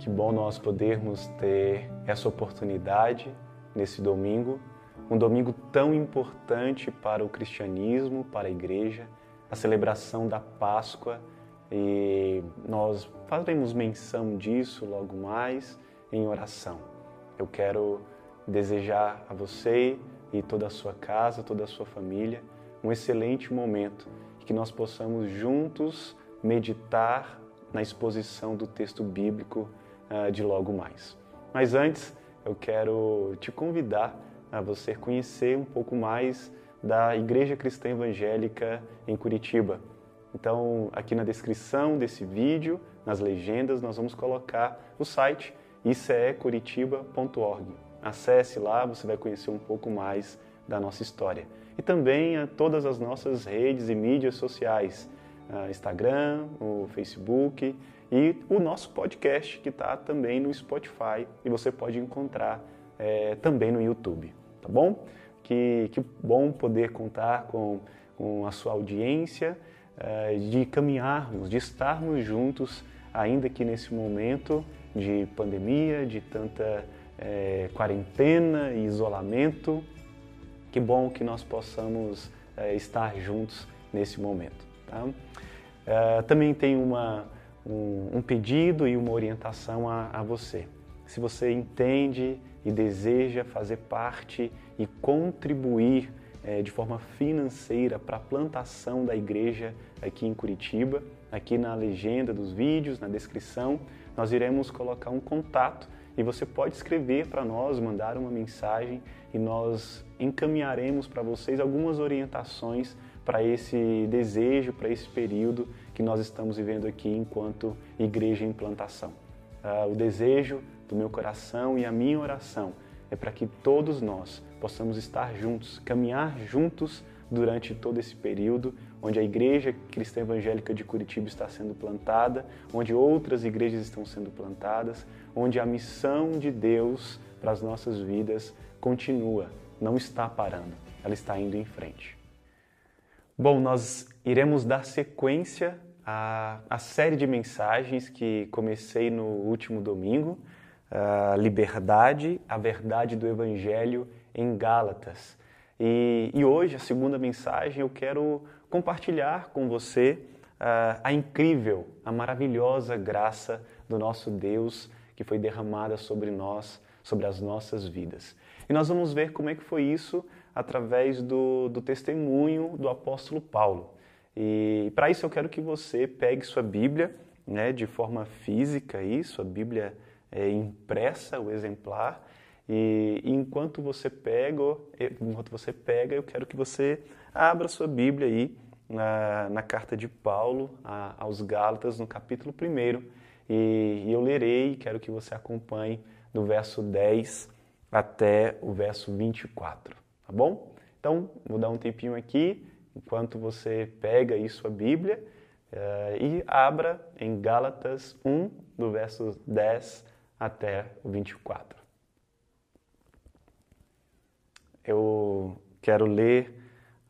Que bom nós podermos ter essa oportunidade nesse domingo, um domingo tão importante para o cristianismo, para a igreja, a celebração da Páscoa e nós faremos menção disso logo mais em oração. Eu quero desejar a você e toda a sua casa, toda a sua família, um excelente momento e que nós possamos juntos meditar na exposição do texto bíblico de logo mais. Mas antes, eu quero te convidar a você conhecer um pouco mais da Igreja Cristã Evangélica em Curitiba. Então, aqui na descrição desse vídeo, nas legendas, nós vamos colocar o site icecuritiba.org. Acesse lá, você vai conhecer um pouco mais da nossa história. E também a todas as nossas redes e mídias sociais, Instagram, o Facebook e o nosso podcast que está também no Spotify e você pode encontrar é, também no YouTube, tá bom? Que, que bom poder contar com, com a sua audiência, é, de caminharmos, de estarmos juntos, ainda que nesse momento de pandemia, de tanta é, quarentena e isolamento. Que bom que nós possamos estar juntos nesse momento. Tá? Também tem uma, um, um, pedido e uma orientação a, a você. Se você entende e deseja fazer parte e contribuir é, de forma financeira para a plantação da igreja aqui em Curitiba, aqui na legenda dos vídeos, na descrição, nós iremos colocar um contato e você pode escrever para nós, mandar uma mensagem e nós encaminharemos para vocês algumas orientações para esse desejo, para esse período que nós estamos vivendo aqui enquanto igreja em plantação. Uh, o desejo do meu coração e a minha oração é para que todos nós possamos estar juntos, caminhar juntos durante todo esse período, onde a Igreja Cristã Evangélica de Curitiba está sendo plantada, onde outras igrejas estão sendo plantadas, onde a missão de Deus para as nossas vidas continua, não está parando, ela está indo em frente. Bom, nós iremos dar sequência à, à série de mensagens que comecei no último domingo, a liberdade, a verdade do Evangelho em Gálatas. E, e, hoje, a segunda mensagem, eu quero compartilhar com você a incrível, a maravilhosa graça do nosso Deus que foi derramada sobre nós, sobre as nossas vidas. E nós vamos ver como é que foi isso através do, do testemunho do apóstolo Paulo. E para isso eu quero que você pegue sua Bíblia, né, de forma física, aí, sua Bíblia é, impressa, o exemplar, e, enquanto você pega, enquanto você pega, eu quero que você abra sua Bíblia aí na, na carta de Paulo a, aos Gálatas, no capítulo 1, e, e eu lerei, quero que você acompanhe do verso 10 até o verso 24, tá bom? Então, vou dar um tempinho aqui, enquanto você pega aí sua Bíblia uh, e abra em Gálatas 1, do verso 10 até o 24 eu quero ler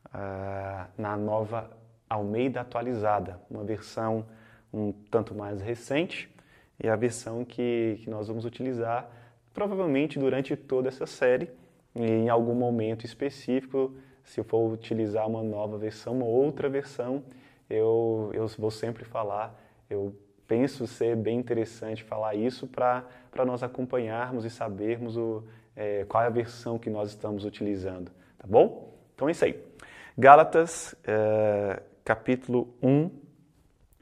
uh, na nova Almeida atualizada, uma versão um tanto mais recente e a versão que, que nós vamos utilizar provavelmente durante toda essa série e em algum momento específico, se eu for utilizar uma nova versão, uma outra versão, eu, eu vou sempre falar, eu penso ser bem interessante falar isso para nós acompanharmos e sabermos o, é, qual é a versão que nós estamos utilizando, tá bom? Então é isso aí. Gálatas, é, capítulo 1,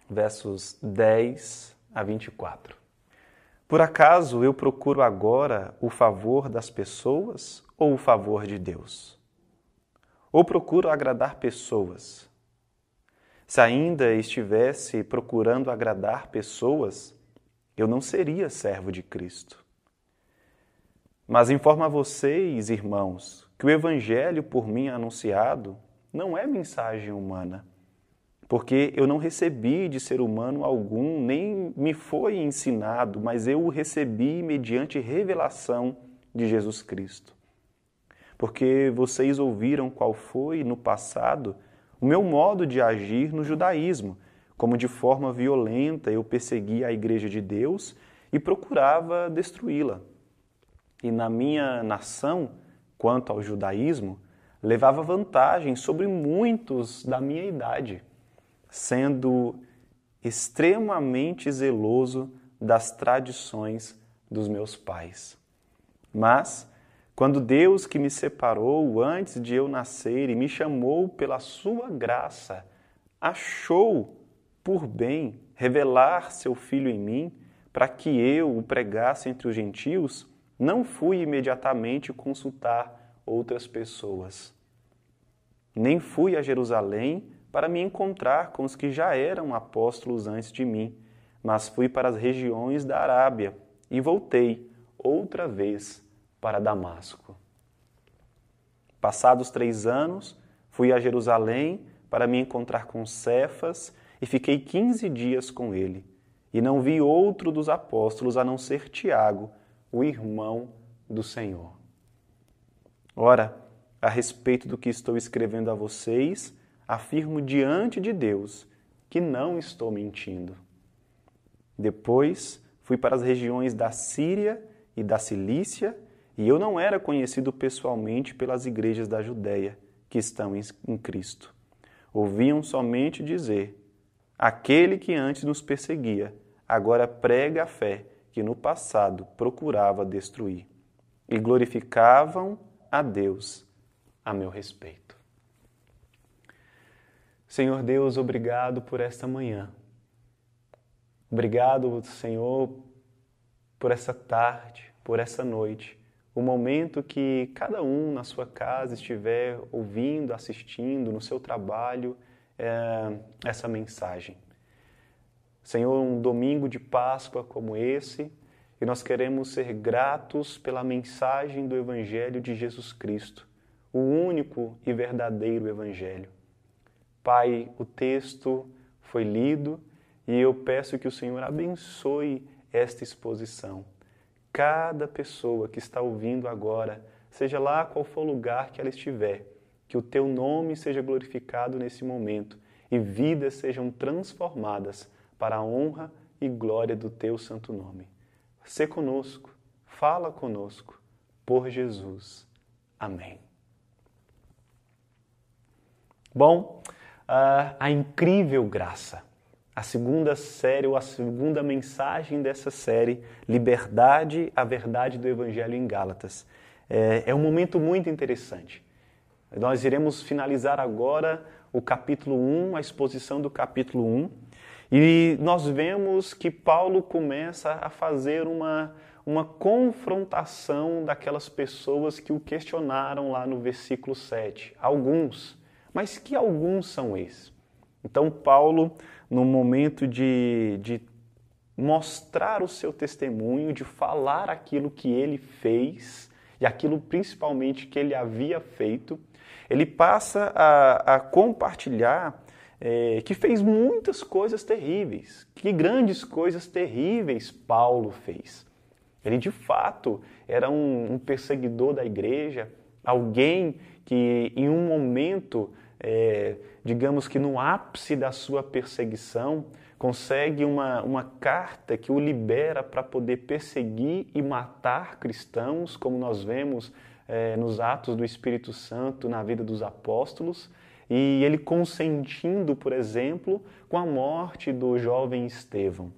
versos 10 a 24. Por acaso eu procuro agora o favor das pessoas ou o favor de Deus? Ou procuro agradar pessoas? Se ainda estivesse procurando agradar pessoas, eu não seria servo de Cristo. Mas informo a vocês, irmãos, que o evangelho por mim anunciado não é mensagem humana, porque eu não recebi de ser humano algum, nem me foi ensinado, mas eu o recebi mediante revelação de Jesus Cristo. Porque vocês ouviram qual foi, no passado, o meu modo de agir no judaísmo, como de forma violenta eu persegui a igreja de Deus e procurava destruí-la. E na minha nação, quanto ao judaísmo, levava vantagem sobre muitos da minha idade, sendo extremamente zeloso das tradições dos meus pais. Mas, quando Deus que me separou antes de eu nascer e me chamou pela sua graça, achou por bem revelar seu filho em mim, para que eu o pregasse entre os gentios, não fui imediatamente consultar outras pessoas. Nem fui a Jerusalém para me encontrar com os que já eram apóstolos antes de mim, mas fui para as regiões da Arábia e voltei outra vez para Damasco. Passados três anos, fui a Jerusalém para me encontrar com Cefas e fiquei quinze dias com ele. E não vi outro dos apóstolos a não ser Tiago, o irmão do Senhor. Ora, a respeito do que estou escrevendo a vocês, afirmo diante de Deus que não estou mentindo. Depois fui para as regiões da Síria e da Cilícia, e eu não era conhecido pessoalmente pelas igrejas da Judéia que estão em Cristo. Ouviam somente dizer: Aquele que antes nos perseguia, agora prega a fé que no passado procurava destruir. E glorificavam a Deus a meu respeito. Senhor Deus, obrigado por esta manhã. Obrigado, Senhor, por essa tarde, por essa noite, o momento que cada um na sua casa estiver ouvindo, assistindo, no seu trabalho, é, essa mensagem. Senhor, um domingo de Páscoa como esse, e nós queremos ser gratos pela mensagem do Evangelho de Jesus Cristo, o único e verdadeiro Evangelho. Pai, o texto foi lido e eu peço que o Senhor abençoe esta exposição. Cada pessoa que está ouvindo agora, seja lá qual for o lugar que ela estiver, que o teu nome seja glorificado nesse momento e vidas sejam transformadas para a honra e glória do teu santo nome. Sê conosco, fala conosco, por Jesus. Amém. Bom, uh, a incrível graça, a segunda série ou a segunda mensagem dessa série, Liberdade, a Verdade do Evangelho em Gálatas. É, é um momento muito interessante. Nós iremos finalizar agora o capítulo 1, a exposição do capítulo 1, e nós vemos que Paulo começa a fazer uma, uma confrontação daquelas pessoas que o questionaram lá no versículo 7. Alguns. Mas que alguns são esses? Então, Paulo, no momento de, de mostrar o seu testemunho, de falar aquilo que ele fez e aquilo principalmente que ele havia feito, ele passa a, a compartilhar é, que fez muitas coisas terríveis. Que grandes coisas terríveis Paulo fez. Ele de fato era um, um perseguidor da igreja, alguém que em um momento, é, digamos que no ápice da sua perseguição, consegue uma, uma carta que o libera para poder perseguir e matar cristãos, como nós vemos é, nos Atos do Espírito Santo na vida dos apóstolos e ele consentindo, por exemplo, com a morte do jovem Estevão.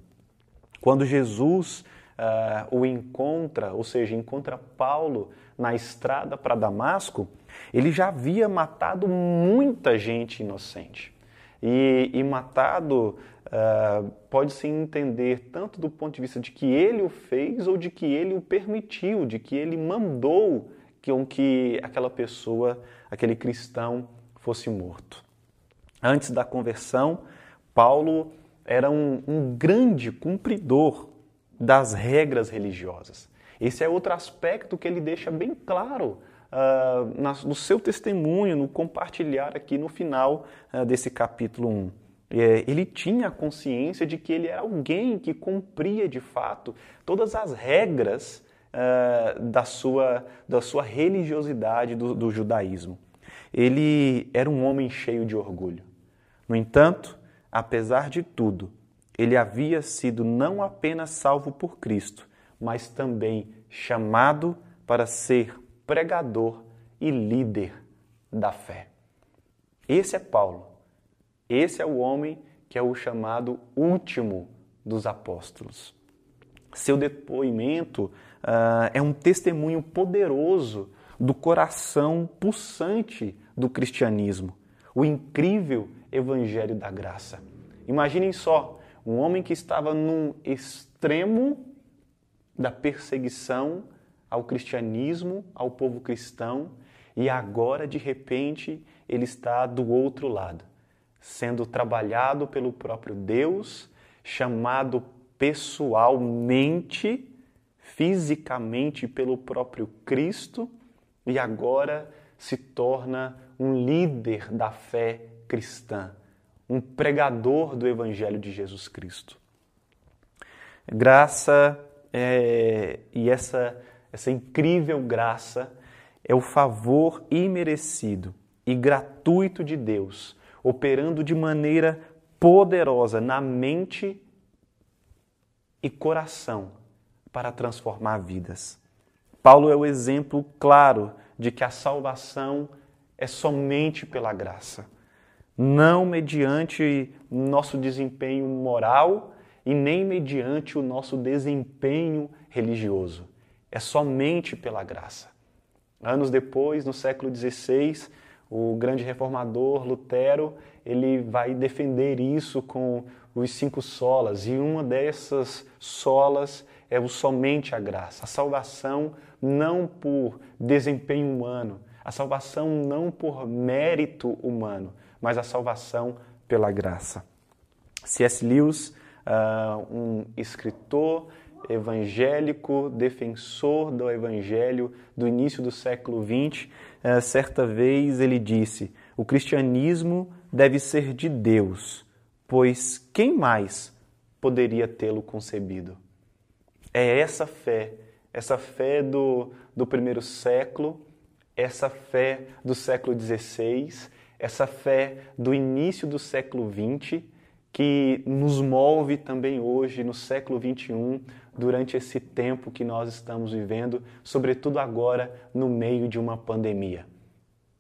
Quando Jesus uh, o encontra, ou seja, encontra Paulo na estrada para Damasco, ele já havia matado muita gente inocente. E, e matado uh, pode-se entender tanto do ponto de vista de que ele o fez ou de que ele o permitiu, de que ele mandou que, que aquela pessoa, aquele cristão, fosse morto. Antes da conversão, Paulo era um, um grande cumpridor das regras religiosas. Esse é outro aspecto que ele deixa bem claro uh, na, no seu testemunho, no compartilhar aqui no final uh, desse capítulo 1. É, ele tinha a consciência de que ele era alguém que cumpria de fato todas as regras uh, da, sua, da sua religiosidade do, do judaísmo ele era um homem cheio de orgulho. No entanto, apesar de tudo, ele havia sido não apenas salvo por Cristo, mas também chamado para ser pregador e líder da fé. Esse é Paulo. Esse é o homem que é o chamado último dos apóstolos. Seu depoimento uh, é um testemunho poderoso do coração pulsante do cristianismo, o incrível evangelho da graça. Imaginem só, um homem que estava num extremo da perseguição ao cristianismo, ao povo cristão, e agora de repente ele está do outro lado, sendo trabalhado pelo próprio Deus, chamado pessoalmente, fisicamente pelo próprio Cristo e agora se torna um líder da fé cristã, um pregador do Evangelho de Jesus Cristo. Graça é, e essa, essa incrível graça é o favor imerecido e gratuito de Deus, operando de maneira poderosa na mente e coração para transformar vidas. Paulo é o exemplo claro de que a salvação é somente pela graça, não mediante nosso desempenho moral e nem mediante o nosso desempenho religioso. É somente pela graça. Anos depois, no século XVI, o grande reformador Lutero ele vai defender isso com os cinco solas e uma dessas solas é o somente a graça, a salvação não por desempenho humano, a salvação não por mérito humano, mas a salvação pela graça. C.S. Lewis, uh, um escritor evangélico, defensor do evangelho do início do século XX, uh, certa vez ele disse: o cristianismo deve ser de Deus, pois quem mais poderia tê-lo concebido? É essa fé, essa fé do, do primeiro século, essa fé do século XVI, essa fé do início do século XX, que nos move também hoje, no século XXI, durante esse tempo que nós estamos vivendo, sobretudo agora no meio de uma pandemia.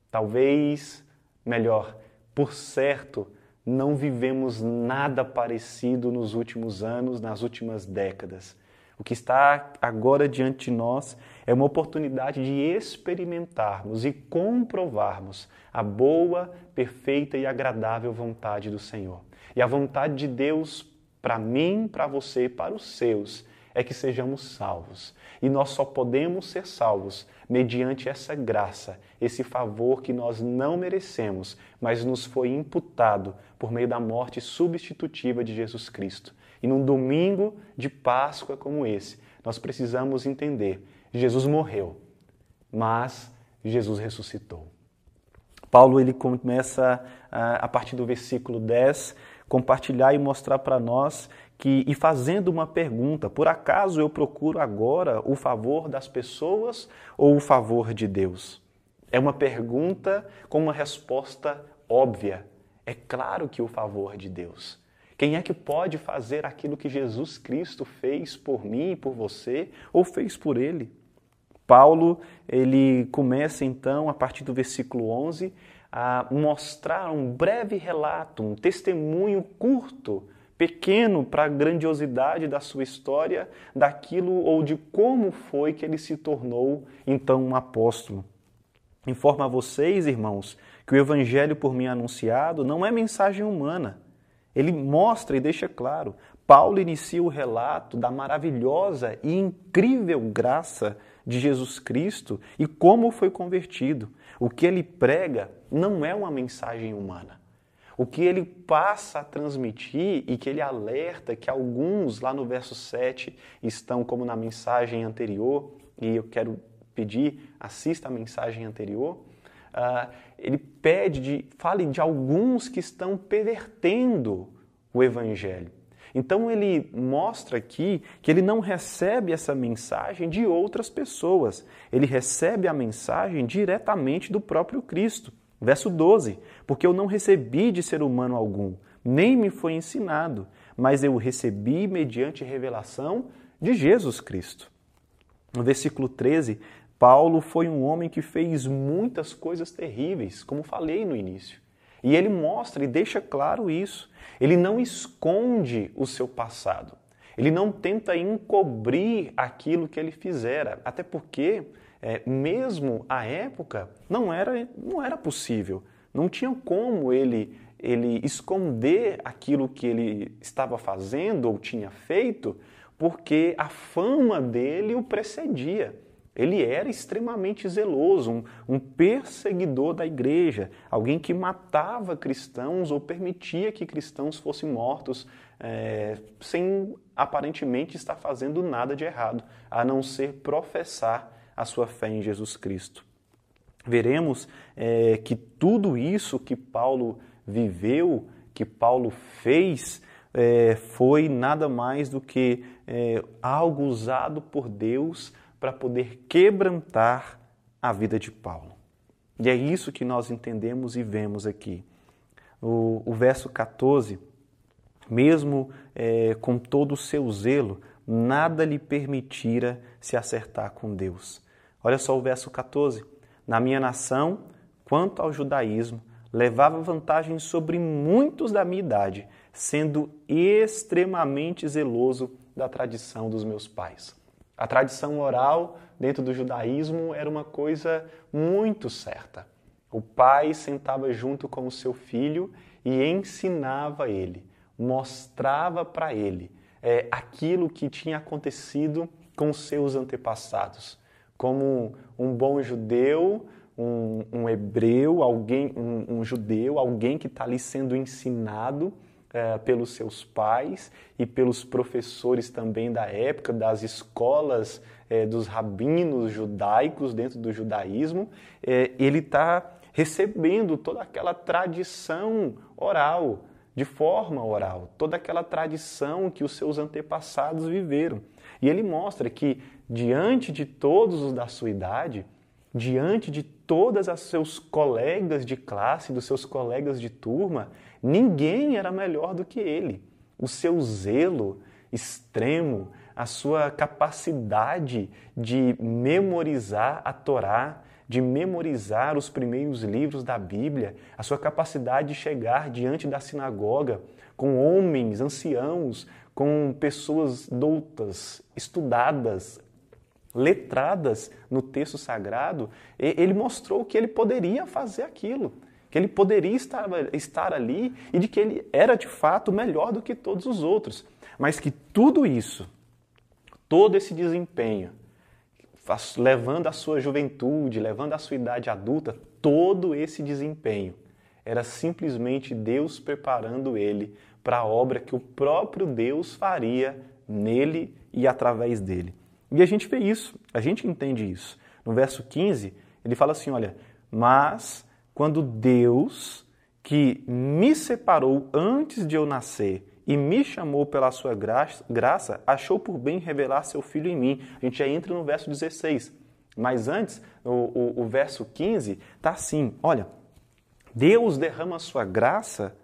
Talvez, melhor, por certo, não vivemos nada parecido nos últimos anos, nas últimas décadas. O que está agora diante de nós é uma oportunidade de experimentarmos e comprovarmos a boa, perfeita e agradável vontade do Senhor. E a vontade de Deus para mim, para você, para os seus, é que sejamos salvos. E nós só podemos ser salvos mediante essa graça, esse favor que nós não merecemos, mas nos foi imputado por meio da morte substitutiva de Jesus Cristo. E num domingo de Páscoa como esse, nós precisamos entender: Jesus morreu, mas Jesus ressuscitou. Paulo ele começa a partir do versículo 10 compartilhar e mostrar para nós que e fazendo uma pergunta, por acaso eu procuro agora o favor das pessoas ou o favor de Deus? É uma pergunta com uma resposta óbvia. É claro que o favor de Deus. Quem é que pode fazer aquilo que Jesus Cristo fez por mim e por você, ou fez por ele? Paulo, ele começa então, a partir do versículo 11, a mostrar um breve relato, um testemunho curto, pequeno para a grandiosidade da sua história, daquilo ou de como foi que ele se tornou então um apóstolo. Informa a vocês, irmãos, que o evangelho por mim anunciado não é mensagem humana ele mostra e deixa claro. Paulo inicia o relato da maravilhosa e incrível graça de Jesus Cristo e como foi convertido. O que ele prega não é uma mensagem humana. O que ele passa a transmitir e que ele alerta que alguns, lá no verso 7, estão como na mensagem anterior, e eu quero pedir, assista a mensagem anterior, uh, ele pede, de, fale de alguns que estão pervertendo o Evangelho. Então ele mostra aqui que ele não recebe essa mensagem de outras pessoas, ele recebe a mensagem diretamente do próprio Cristo. Verso 12: Porque eu não recebi de ser humano algum, nem me foi ensinado, mas eu recebi mediante revelação de Jesus Cristo. No versículo 13, Paulo foi um homem que fez muitas coisas terríveis, como falei no início. E ele mostra e deixa claro isso. Ele não esconde o seu passado. Ele não tenta encobrir aquilo que ele fizera, até porque, é, mesmo à época, não era, não era possível. Não tinha como ele, ele esconder aquilo que ele estava fazendo ou tinha feito, porque a fama dele o precedia. Ele era extremamente zeloso, um, um, perseguidor da igreja, alguém que matava cristãos ou permitia que cristãos fossem mortos é, sem aparentemente estar fazendo nada de errado, a não ser professar a sua fé em Jesus Cristo. Veremos é, que tudo isso que Paulo viveu, que Paulo fez, é, foi nada mais do que é, algo usado por Deus para poder quebrantar a vida de Paulo. E é isso que nós entendemos e vemos aqui. O, o verso 14, mesmo é, com todo o seu zelo, nada lhe permitira se acertar com Deus. Olha só o verso 14. Na minha nação, quanto ao judaísmo, levava vantagem sobre muitos da minha idade, sendo extremamente zeloso da tradição dos meus pais. A tradição oral dentro do judaísmo era uma coisa muito certa. O pai sentava junto com o seu filho e ensinava ele, mostrava para ele é, aquilo que tinha acontecido com seus antepassados. Como um bom judeu, um, um hebreu, alguém, um, um judeu, alguém que está ali sendo ensinado é, pelos seus pais e pelos professores também da época, das escolas é, dos rabinos judaicos dentro do judaísmo, é, ele está recebendo toda aquela tradição oral, de forma oral, toda aquela tradição que os seus antepassados viveram. E ele mostra que, diante de todos os da sua idade, diante de todos os seus colegas de classe, dos seus colegas de turma, Ninguém era melhor do que ele. O seu zelo extremo, a sua capacidade de memorizar a Torá, de memorizar os primeiros livros da Bíblia, a sua capacidade de chegar diante da sinagoga com homens, anciãos, com pessoas doutas, estudadas, letradas no texto sagrado, ele mostrou que ele poderia fazer aquilo que ele poderia estar, estar ali e de que ele era de fato melhor do que todos os outros. Mas que tudo isso, todo esse desempenho, levando a sua juventude, levando a sua idade adulta, todo esse desempenho era simplesmente Deus preparando ele para a obra que o próprio Deus faria nele e através dele. E a gente vê isso, a gente entende isso. No verso 15, ele fala assim: olha, mas quando Deus, que me separou antes de eu nascer e me chamou pela sua graça, achou por bem revelar seu Filho em mim. A gente já entra no verso 16. Mas antes, o, o, o verso 15 está assim: olha, Deus derrama sua graça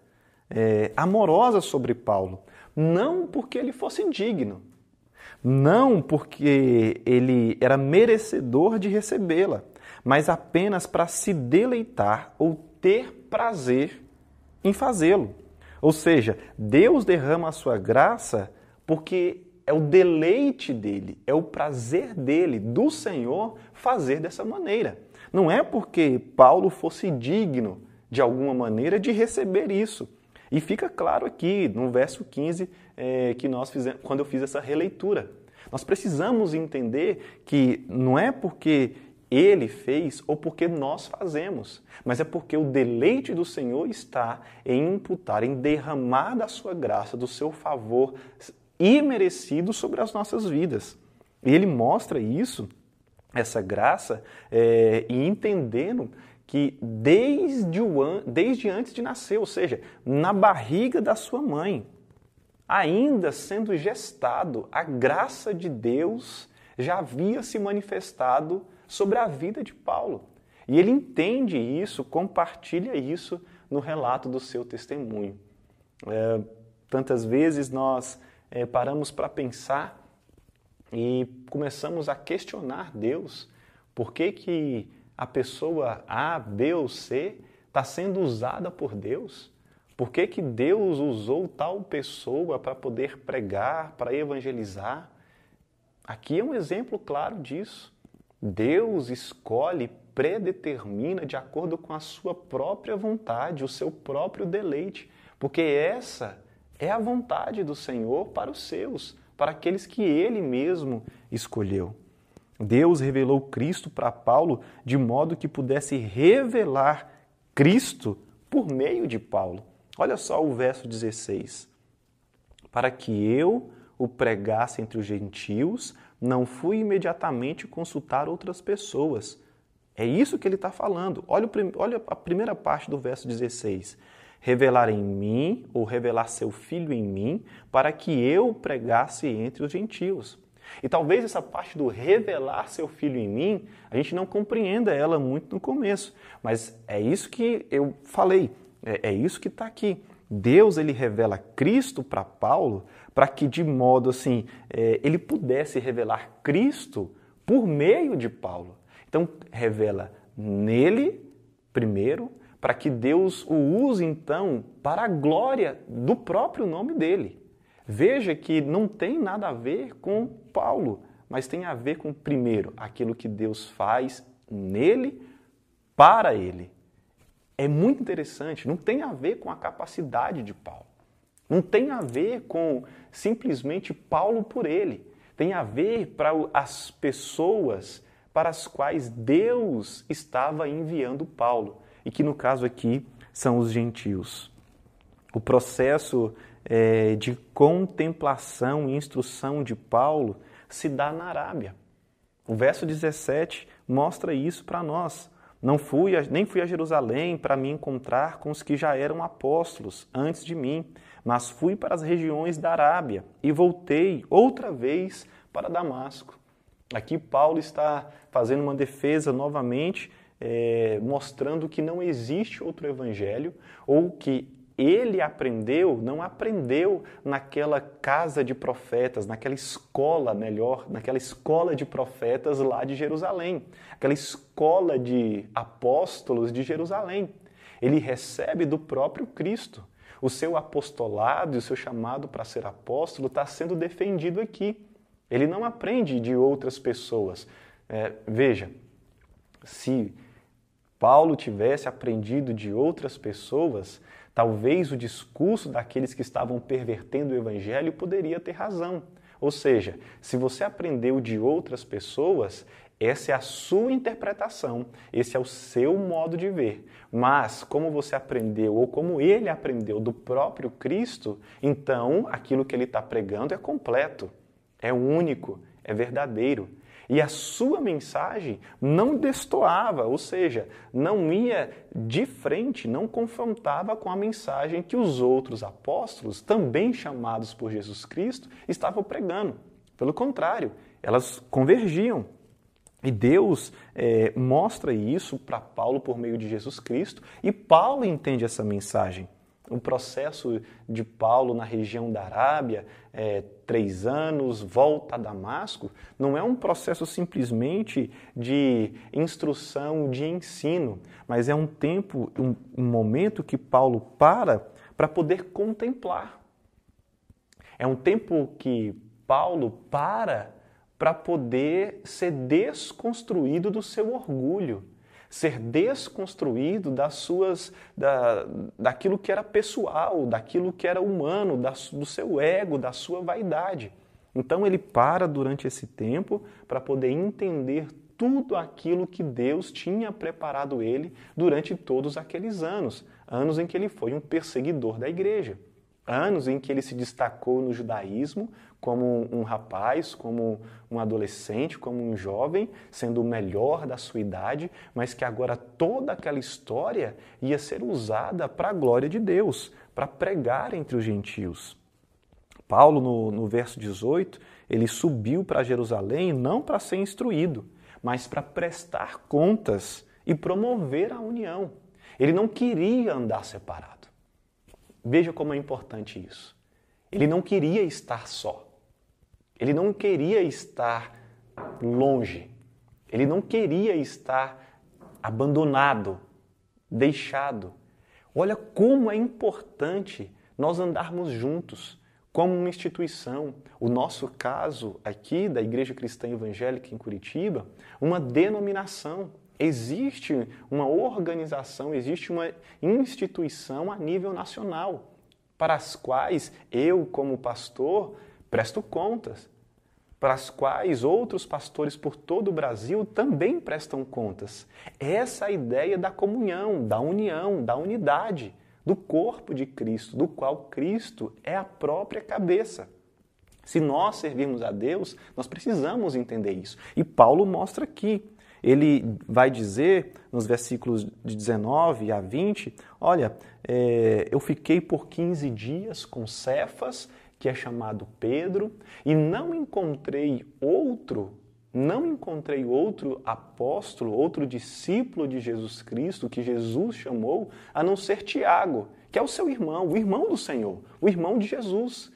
é, amorosa sobre Paulo, não porque ele fosse digno, não porque ele era merecedor de recebê-la, mas apenas para se deleitar ou ter prazer em fazê-lo. Ou seja, Deus derrama a sua graça porque é o deleite dele, é o prazer dele, do Senhor, fazer dessa maneira. Não é porque Paulo fosse digno, de alguma maneira, de receber isso. E fica claro aqui no verso 15 é, que nós fizemos, quando eu fiz essa releitura. Nós precisamos entender que não é porque ele fez ou porque nós fazemos, mas é porque o deleite do Senhor está em imputar, em derramar da sua graça, do seu favor imerecido sobre as nossas vidas. E ele mostra isso, essa graça, é, e entendendo que desde, o, desde antes de nascer, ou seja, na barriga da sua mãe, ainda sendo gestado, a graça de Deus já havia se manifestado sobre a vida de Paulo. E ele entende isso, compartilha isso no relato do seu testemunho. É, Tantas vezes nós é, paramos para pensar e começamos a questionar Deus. Por que, que a pessoa A, B ou C está sendo usada por Deus? Por que, que Deus usou tal pessoa para poder pregar, para evangelizar? Aqui é um exemplo claro disso. Deus escolhe, predetermina de acordo com a sua própria vontade, o seu próprio deleite, porque essa é a vontade do Senhor para os seus, para aqueles que ele mesmo escolheu. Deus revelou Cristo para Paulo de modo que pudesse revelar Cristo por meio de Paulo. Olha só o verso 16. Para que eu o pregasse entre os gentios, não fui imediatamente consultar outras pessoas. É isso que ele está falando. Olha, olha a primeira parte do verso 16 revelar em mim, ou revelar seu filho em mim, para que eu pregasse entre os gentios. E talvez essa parte do revelar seu filho em mim, a gente não compreenda ela muito no começo, mas é isso que eu falei, é, é isso que está aqui. Deus ele revela Cristo para Paulo para que de modo assim é, ele pudesse revelar Cristo por meio de Paulo. Então revela nele primeiro para que Deus o use então para a glória do próprio nome dele. Veja que não tem nada a ver com Paulo, mas tem a ver com, primeiro, aquilo que Deus faz nele, para ele. É muito interessante, não tem a ver com a capacidade de Paulo. Não tem a ver com simplesmente Paulo por ele. Tem a ver para as pessoas para as quais Deus estava enviando Paulo e que no caso aqui são os gentios. O processo é, de contemplação e instrução de Paulo se dá na Arábia. O verso 17 mostra isso para nós. Não fui a, nem fui a Jerusalém para me encontrar com os que já eram apóstolos antes de mim, mas fui para as regiões da Arábia e voltei outra vez para Damasco. Aqui Paulo está fazendo uma defesa novamente é, mostrando que não existe outro evangelho ou que ele aprendeu, não aprendeu naquela casa de profetas, naquela escola, melhor, naquela escola de profetas lá de Jerusalém, aquela escola de apóstolos de Jerusalém. Ele recebe do próprio Cristo. O seu apostolado e o seu chamado para ser apóstolo está sendo defendido aqui. Ele não aprende de outras pessoas. É, veja, se Paulo tivesse aprendido de outras pessoas, talvez o discurso daqueles que estavam pervertendo o evangelho poderia ter razão. Ou seja, se você aprendeu de outras pessoas, essa é a sua interpretação, esse é o seu modo de ver. Mas, como você aprendeu, ou como ele aprendeu do próprio Cristo, então aquilo que ele está pregando é completo, é único, é verdadeiro. E a sua mensagem não destoava, ou seja, não ia de frente, não confrontava com a mensagem que os outros apóstolos, também chamados por Jesus Cristo, estavam pregando. Pelo contrário, elas convergiam. E Deus é, mostra isso para Paulo por meio de Jesus Cristo, e Paulo entende essa mensagem o processo de Paulo na região da Arábia, é, três anos, volta a Damasco, não é um processo simplesmente de instrução, de ensino, mas é um tempo, um, um momento que Paulo para para poder contemplar. É um tempo que Paulo para para poder ser desconstruído do seu orgulho ser desconstruído das suas, da, daquilo que era pessoal, daquilo que era humano, da, do seu ego, da sua vaidade. Então ele para durante esse tempo para poder entender tudo aquilo que Deus tinha preparado ele durante todos aqueles anos, anos em que ele foi um perseguidor da igreja anos em que ele se destacou no judaísmo como um rapaz, como um adolescente, como um jovem, sendo o melhor da sua idade, mas que agora toda aquela história ia ser usada para a glória de Deus, para pregar entre os gentios. Paulo, no, no verso 18, ele subiu para Jerusalém não para ser instruído, mas para prestar contas e promover a união. Ele não queria andar separado. Veja como é importante isso. Ele não queria estar só. Ele não queria estar longe. Ele não queria estar abandonado, deixado. Olha como é importante nós andarmos juntos como uma instituição. O nosso caso aqui da Igreja Cristã Evangélica em Curitiba, uma denominação. Existe uma organização, existe uma instituição a nível nacional, para as quais eu, como pastor, presto contas, para as quais outros pastores por todo o Brasil também prestam contas. Essa é a ideia da comunhão, da união, da unidade do corpo de Cristo, do qual Cristo é a própria cabeça. Se nós servirmos a Deus, nós precisamos entender isso. E Paulo mostra aqui. Ele vai dizer, nos versículos de 19 a 20, olha, é, eu fiquei por 15 dias com Cefas, que é chamado Pedro, e não encontrei outro não encontrei outro apóstolo, outro discípulo de Jesus Cristo que Jesus chamou, a não ser Tiago, que é o seu irmão, o irmão do Senhor, o irmão de Jesus.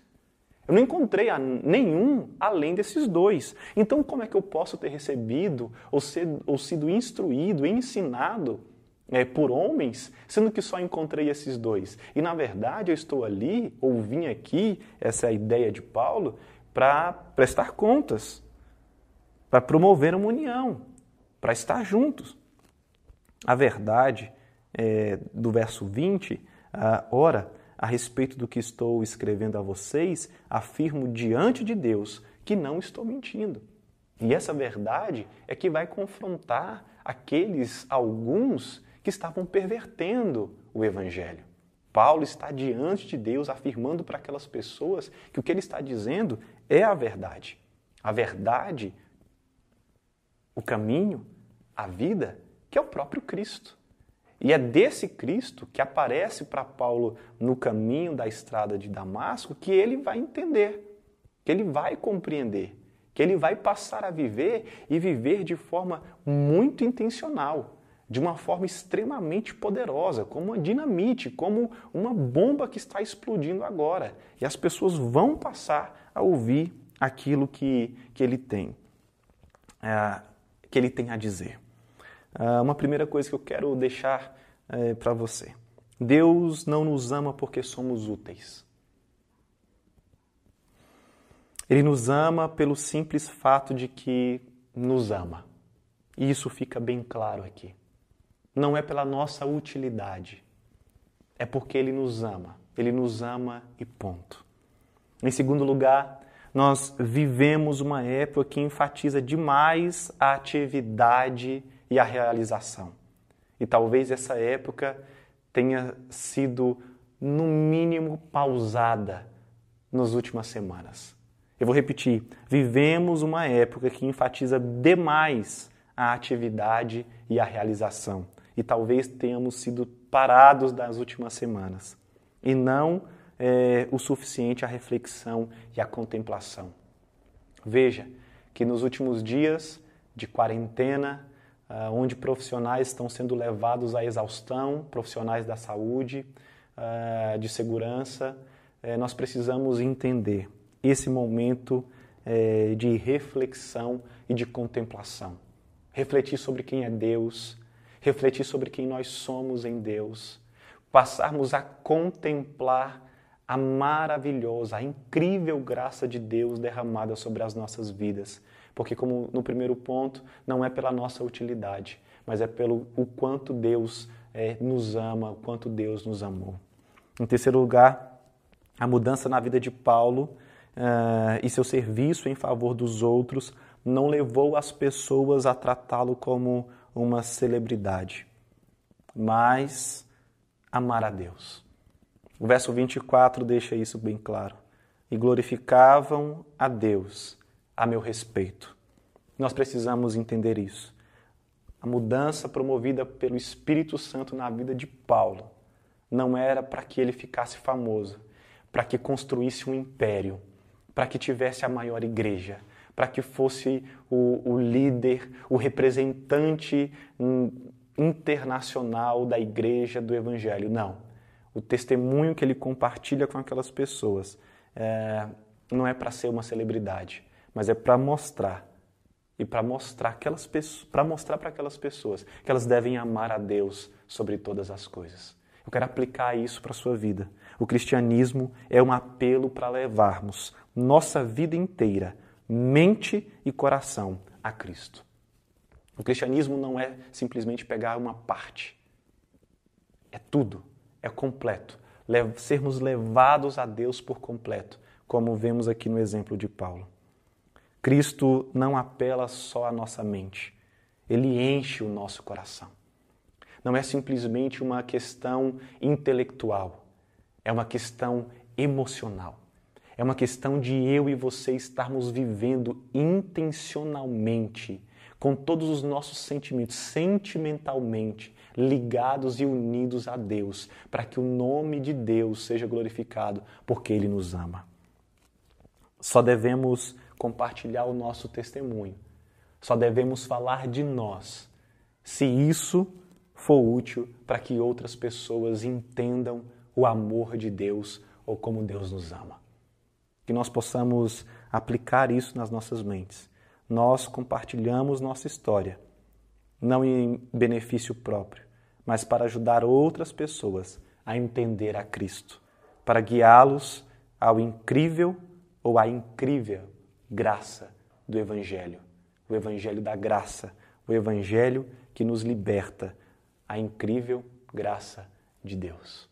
Eu não encontrei nenhum além desses dois. Então, como é que eu posso ter recebido ou, ser, ou sido instruído, ensinado é, por homens, sendo que só encontrei esses dois? E, na verdade, eu estou ali, ou vim aqui, essa é a ideia de Paulo, para prestar contas para promover uma união, para estar juntos. A verdade é, do verso 20, ah, ora, a respeito do que estou escrevendo a vocês, afirmo diante de Deus que não estou mentindo. E essa verdade é que vai confrontar aqueles alguns que estavam pervertendo o evangelho. Paulo está diante de Deus afirmando para aquelas pessoas que o que ele está dizendo é a verdade. A verdade o caminho, a vida, que é o próprio Cristo. E é desse Cristo que aparece para Paulo no caminho da estrada de Damasco que ele vai entender, que ele vai compreender, que ele vai passar a viver e viver de forma muito intencional, de uma forma extremamente poderosa, como uma dinamite, como uma bomba que está explodindo agora. E as pessoas vão passar a ouvir aquilo que, que ele tem. É, que ele tem a dizer. Uh, uma primeira coisa que eu quero deixar uh, para você: Deus não nos ama porque somos úteis. Ele nos ama pelo simples fato de que nos ama. E isso fica bem claro aqui. Não é pela nossa utilidade. É porque Ele nos ama. Ele nos ama e ponto. Em segundo lugar, nós vivemos uma época que enfatiza demais a atividade e a realização. E talvez essa época tenha sido, no mínimo, pausada nas últimas semanas. Eu vou repetir: vivemos uma época que enfatiza demais a atividade e a realização. E talvez tenhamos sido parados das últimas semanas. E não é, o suficiente a reflexão e a contemplação. Veja que nos últimos dias de quarentena, onde profissionais estão sendo levados à exaustão, profissionais da saúde, ah, de segurança, eh, nós precisamos entender esse momento eh, de reflexão e de contemplação. Refletir sobre quem é Deus, refletir sobre quem nós somos em Deus, passarmos a contemplar a maravilhosa, a incrível graça de Deus derramada sobre as nossas vidas. Porque, como no primeiro ponto, não é pela nossa utilidade, mas é pelo o quanto Deus é, nos ama, o quanto Deus nos amou. Em terceiro lugar, a mudança na vida de Paulo uh, e seu serviço em favor dos outros não levou as pessoas a tratá-lo como uma celebridade, mas amar a Deus. O verso 24 deixa isso bem claro. E glorificavam a Deus a meu respeito. Nós precisamos entender isso. A mudança promovida pelo Espírito Santo na vida de Paulo não era para que ele ficasse famoso, para que construísse um império, para que tivesse a maior igreja, para que fosse o, o líder, o representante internacional da igreja do Evangelho. Não o testemunho que ele compartilha com aquelas pessoas é, não é para ser uma celebridade, mas é para mostrar e para mostrar aquelas pessoas, para mostrar para aquelas pessoas que elas devem amar a Deus sobre todas as coisas. Eu quero aplicar isso para a sua vida. O cristianismo é um apelo para levarmos nossa vida inteira, mente e coração, a Cristo. O cristianismo não é simplesmente pegar uma parte. É tudo, é completo. Sermos levados a Deus por completo, como vemos aqui no exemplo de Paulo. Cristo não apela só à nossa mente, ele enche o nosso coração. Não é simplesmente uma questão intelectual, é uma questão emocional. É uma questão de eu e você estarmos vivendo intencionalmente, com todos os nossos sentimentos, sentimentalmente ligados e unidos a Deus, para que o nome de Deus seja glorificado, porque Ele nos ama. Só devemos compartilhar o nosso testemunho, só devemos falar de nós, se isso for útil para que outras pessoas entendam o amor de Deus ou como Deus nos ama. Que nós possamos aplicar isso nas nossas mentes. Nós compartilhamos nossa história, não em benefício próprio, mas para ajudar outras pessoas a entender a Cristo, para guiá-los ao incrível ou à incrível graça do Evangelho, o Evangelho da graça, o Evangelho que nos liberta, a incrível graça de Deus.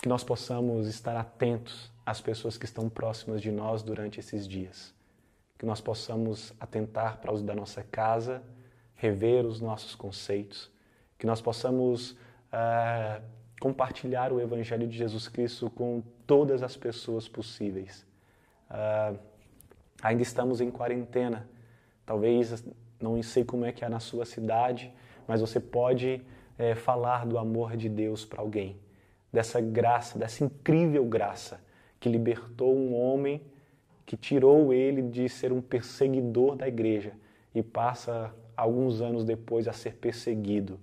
Que nós possamos estar atentos às pessoas que estão próximas de nós durante esses dias. Que nós possamos atentar para os da nossa casa, rever os nossos conceitos, que nós possamos uh, compartilhar o Evangelho de Jesus Cristo com todas as pessoas possíveis. Uh, ainda estamos em quarentena, talvez não sei como é que é na sua cidade, mas você pode é, falar do amor de Deus para alguém dessa graça, dessa incrível graça que libertou um homem, que tirou ele de ser um perseguidor da igreja e passa alguns anos depois a ser perseguido.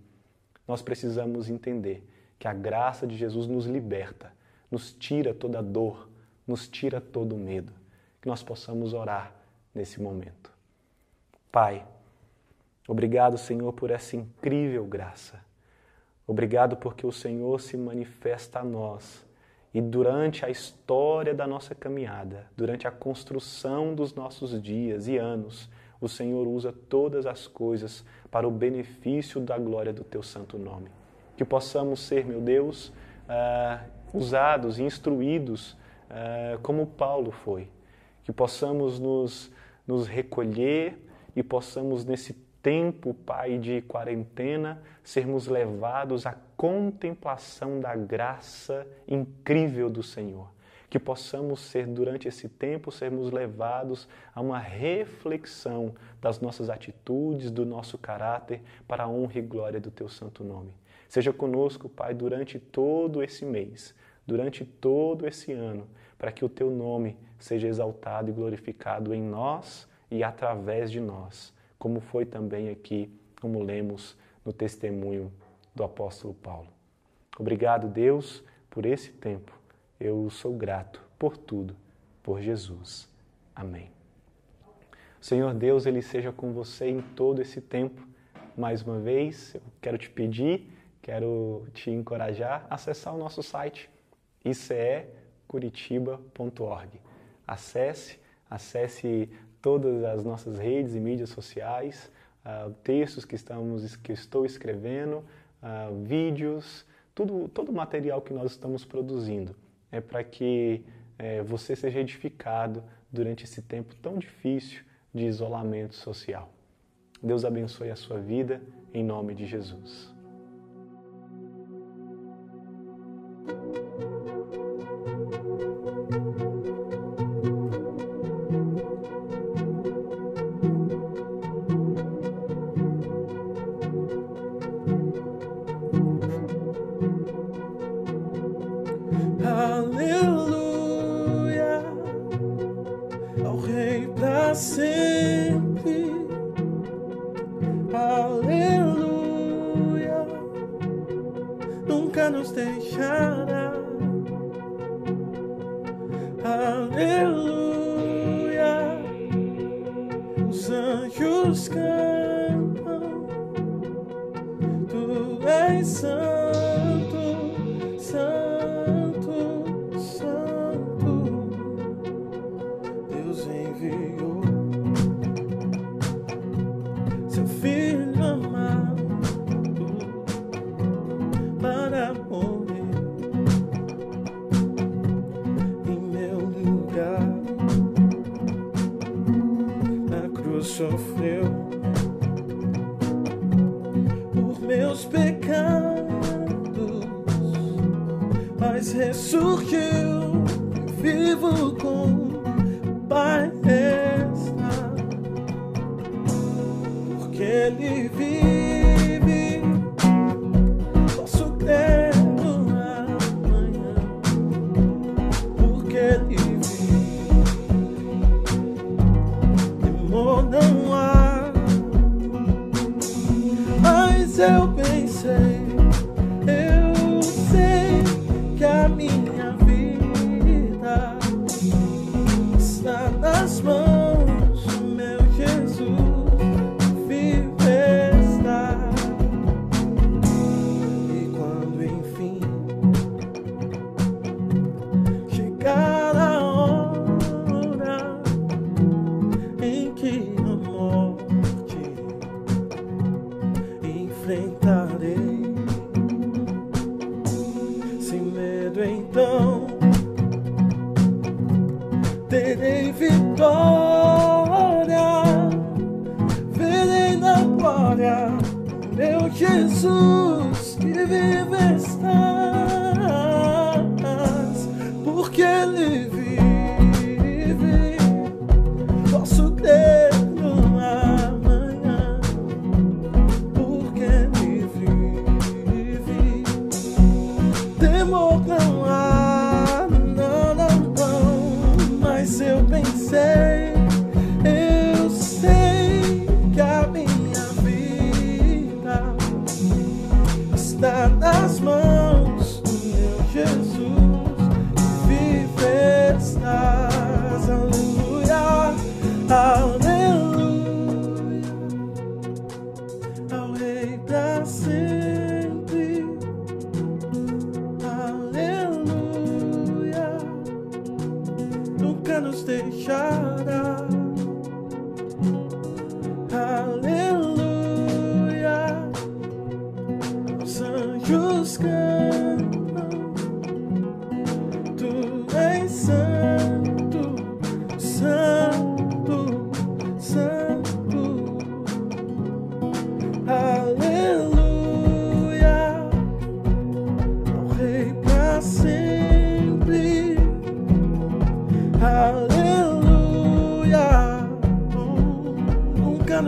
Nós precisamos entender que a graça de Jesus nos liberta, nos tira toda dor, nos tira todo medo. Que nós possamos orar nesse momento. Pai, obrigado, Senhor, por essa incrível graça. Obrigado porque o Senhor se manifesta a nós e durante a história da nossa caminhada, durante a construção dos nossos dias e anos, o Senhor usa todas as coisas para o benefício da glória do Teu santo nome. Que possamos ser, meu Deus, uh, usados e instruídos uh, como Paulo foi. Que possamos nos, nos recolher e possamos, nesse tempo, Pai, de quarentena, sermos levados à contemplação da graça incrível do Senhor. Que possamos ser, durante esse tempo, sermos levados a uma reflexão das nossas atitudes, do nosso caráter, para a honra e glória do Teu santo nome. Seja conosco, Pai, durante todo esse mês, durante todo esse ano, para que o Teu nome seja exaltado e glorificado em nós e através de nós como foi também aqui, como lemos no testemunho do apóstolo Paulo. Obrigado, Deus, por esse tempo. Eu sou grato por tudo, por Jesus. Amém. Senhor Deus, Ele seja com você em todo esse tempo. Mais uma vez, eu quero te pedir, quero te encorajar a acessar o nosso site icecuritiba.org. Acesse, acesse todas as nossas redes e mídias sociais, uh, textos que, estamos, que estou escrevendo, uh, vídeos, tudo, todo o material que nós estamos produzindo. É para que é, você seja edificado durante esse tempo tão difícil de isolamento social. Deus abençoe a sua vida, em nome de Jesus. Jesus que vive estás,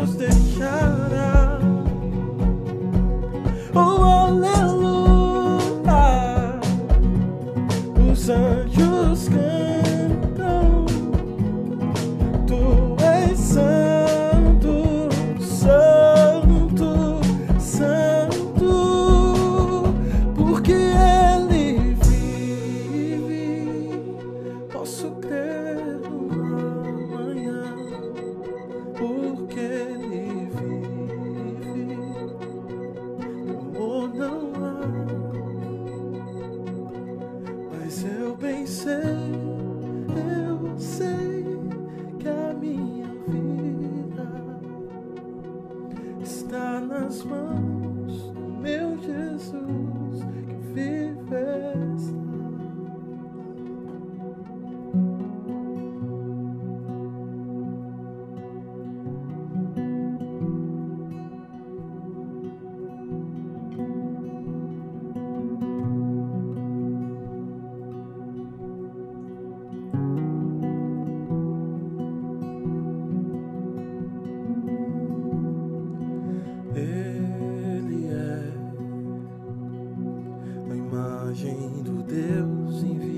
Tuesday. agindo do Deus enviado.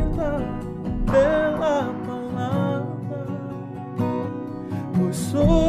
alimenta pela palavra. Pois sou